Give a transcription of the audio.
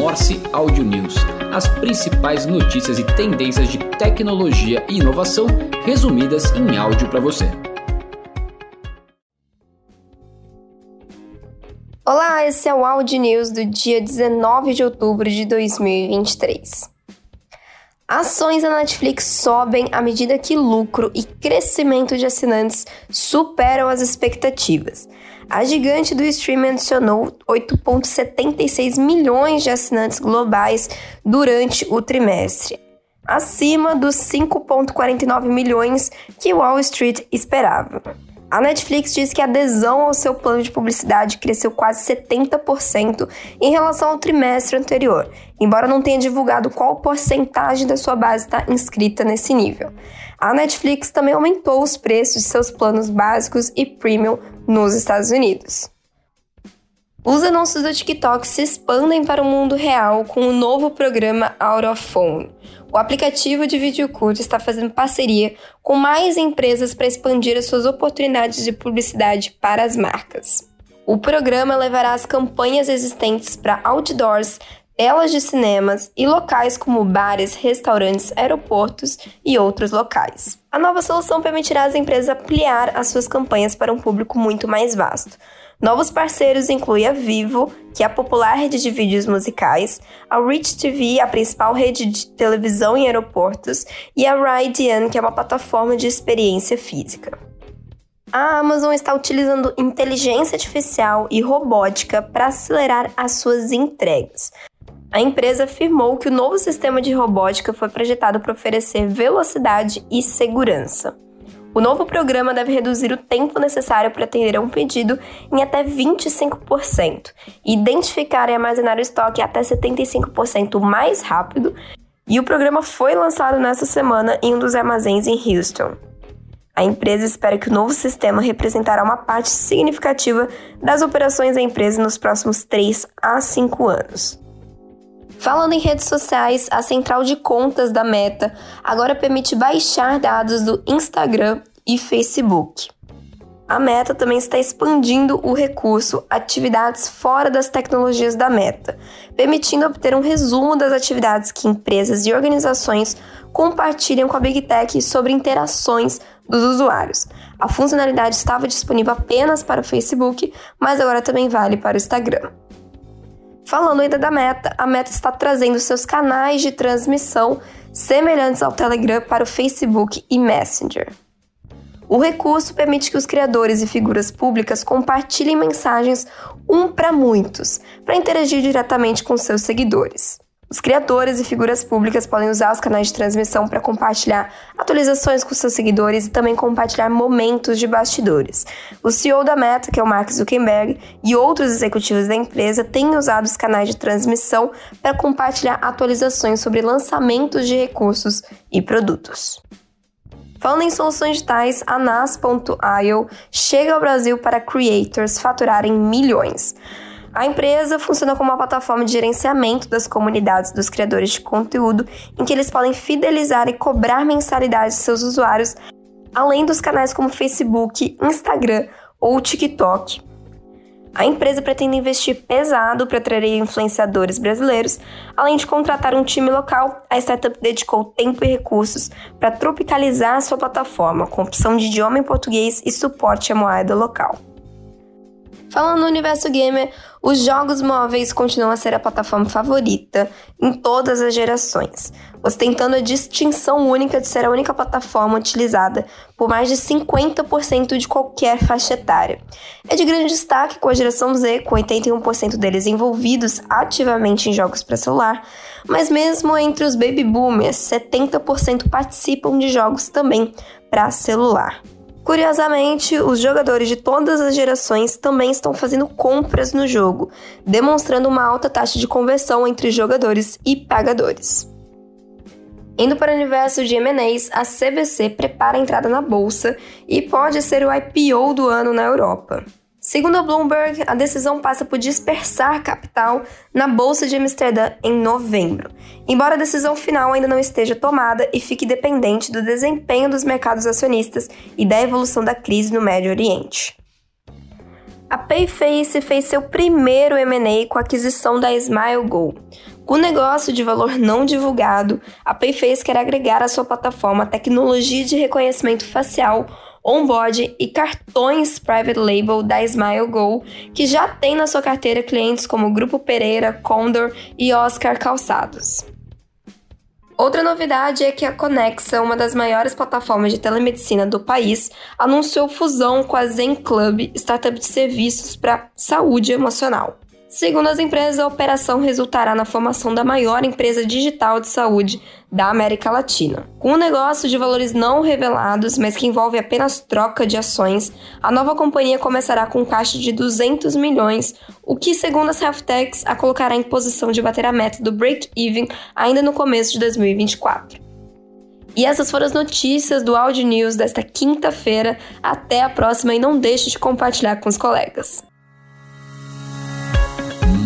Morse Audio News, as principais notícias e tendências de tecnologia e inovação resumidas em áudio para você. Olá, esse é o Audio News do dia 19 de outubro de 2023. Ações da Netflix sobem à medida que lucro e crescimento de assinantes superam as expectativas. A gigante do streaming adicionou 8,76 milhões de assinantes globais durante o trimestre, acima dos 5,49 milhões que Wall Street esperava. A Netflix diz que a adesão ao seu plano de publicidade cresceu quase 70% em relação ao trimestre anterior, embora não tenha divulgado qual porcentagem da sua base está inscrita nesse nível. A Netflix também aumentou os preços de seus planos básicos e premium nos Estados Unidos. Os anúncios do TikTok se expandem para o mundo real com o novo programa Out of Phone. O aplicativo de vídeo curto está fazendo parceria com mais empresas para expandir as suas oportunidades de publicidade para as marcas. O programa levará as campanhas existentes para outdoors, telas de cinemas e locais como bares, restaurantes, aeroportos e outros locais. A nova solução permitirá às empresas ampliar as suas campanhas para um público muito mais vasto. Novos parceiros incluem a Vivo, que é a popular rede de vídeos musicais, a Rich TV, a principal rede de televisão em aeroportos, e a Ridean, que é uma plataforma de experiência física. A Amazon está utilizando inteligência artificial e robótica para acelerar as suas entregas. A empresa afirmou que o novo sistema de robótica foi projetado para oferecer velocidade e segurança. O novo programa deve reduzir o tempo necessário para atender a um pedido em até 25%, identificar e armazenar o estoque até 75% mais rápido, e o programa foi lançado nesta semana em um dos armazéns em Houston. A empresa espera que o novo sistema representará uma parte significativa das operações da empresa nos próximos 3 a 5 anos. Falando em redes sociais, a central de contas da Meta agora permite baixar dados do Instagram e Facebook. A Meta também está expandindo o recurso Atividades fora das tecnologias da Meta, permitindo obter um resumo das atividades que empresas e organizações compartilham com a Big Tech sobre interações dos usuários. A funcionalidade estava disponível apenas para o Facebook, mas agora também vale para o Instagram. Falando ainda da Meta, a Meta está trazendo seus canais de transmissão semelhantes ao Telegram para o Facebook e Messenger. O recurso permite que os criadores e figuras públicas compartilhem mensagens um para muitos, para interagir diretamente com seus seguidores. Os criadores e figuras públicas podem usar os canais de transmissão para compartilhar atualizações com seus seguidores e também compartilhar momentos de bastidores. O CEO da Meta, que é o Mark Zuckerberg, e outros executivos da empresa têm usado os canais de transmissão para compartilhar atualizações sobre lançamentos de recursos e produtos. Falando em soluções digitais, a Nas.io chega ao Brasil para creators faturarem milhões. A empresa funciona como uma plataforma de gerenciamento das comunidades dos criadores de conteúdo, em que eles podem fidelizar e cobrar mensalidade de seus usuários, além dos canais como Facebook, Instagram ou TikTok. A empresa pretende investir pesado para atrair influenciadores brasileiros, além de contratar um time local. A startup dedicou tempo e recursos para tropicalizar sua plataforma, com opção de idioma em português e suporte à moeda local. Falando no universo gamer, os jogos móveis continuam a ser a plataforma favorita em todas as gerações, ostentando a distinção única de ser a única plataforma utilizada por mais de 50% de qualquer faixa etária. É de grande destaque com a geração Z, com 81% deles envolvidos ativamente em jogos para celular, mas mesmo entre os baby boomers, 70% participam de jogos também para celular. Curiosamente, os jogadores de todas as gerações também estão fazendo compras no jogo, demonstrando uma alta taxa de conversão entre jogadores e pagadores. Indo para o universo de M&As, a CVC prepara a entrada na bolsa e pode ser o IPO do ano na Europa. Segundo a Bloomberg, a decisão passa por dispersar capital na Bolsa de Amsterdã em novembro, embora a decisão final ainda não esteja tomada e fique dependente do desempenho dos mercados acionistas e da evolução da crise no Médio Oriente. A Payface fez seu primeiro M&A com a aquisição da SmileGo. Com negócio de valor não divulgado, a Payface quer agregar à sua plataforma tecnologia de reconhecimento facial, onboard e cartões private label da Smile Go, que já tem na sua carteira clientes como Grupo Pereira, Condor e Oscar Calçados. Outra novidade é que a Conexa, uma das maiores plataformas de telemedicina do país, anunciou fusão com a Zen Club, startup de serviços para saúde emocional. Segundo as empresas, a operação resultará na formação da maior empresa digital de saúde da América Latina. Com um negócio de valores não revelados, mas que envolve apenas troca de ações, a nova companhia começará com um caixa de 200 milhões, o que, segundo as Healthtechs, a colocará em posição de bater a meta do break-even ainda no começo de 2024. E essas foram as notícias do Audio News desta quinta-feira. Até a próxima e não deixe de compartilhar com os colegas.